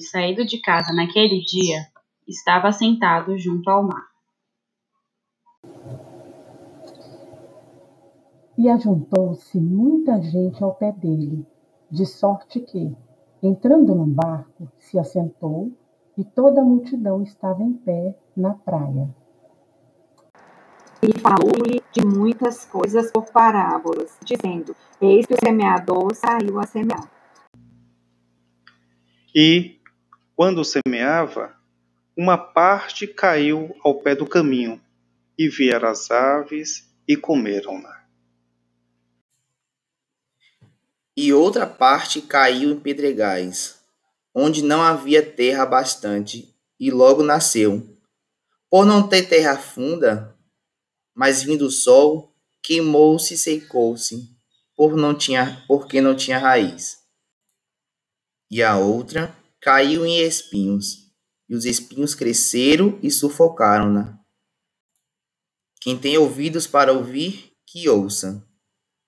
saído de casa naquele dia, estava sentado junto ao mar. E ajuntou-se muita gente ao pé dele, de sorte que, entrando num barco, se assentou e toda a multidão estava em pé na praia. E falou-lhe de muitas coisas por parábolas, dizendo: Eis que o semeador saiu a semear. E, quando semeava, uma parte caiu ao pé do caminho, e vieram as aves e comeram-na. E outra parte caiu em pedregais, onde não havia terra bastante, e logo nasceu. Por não ter terra funda, mas vindo o sol, queimou-se e secou-se, por não tinha, porque não tinha raiz. E a outra caiu em espinhos, e os espinhos cresceram e sufocaram-na. Quem tem ouvidos para ouvir, que ouça.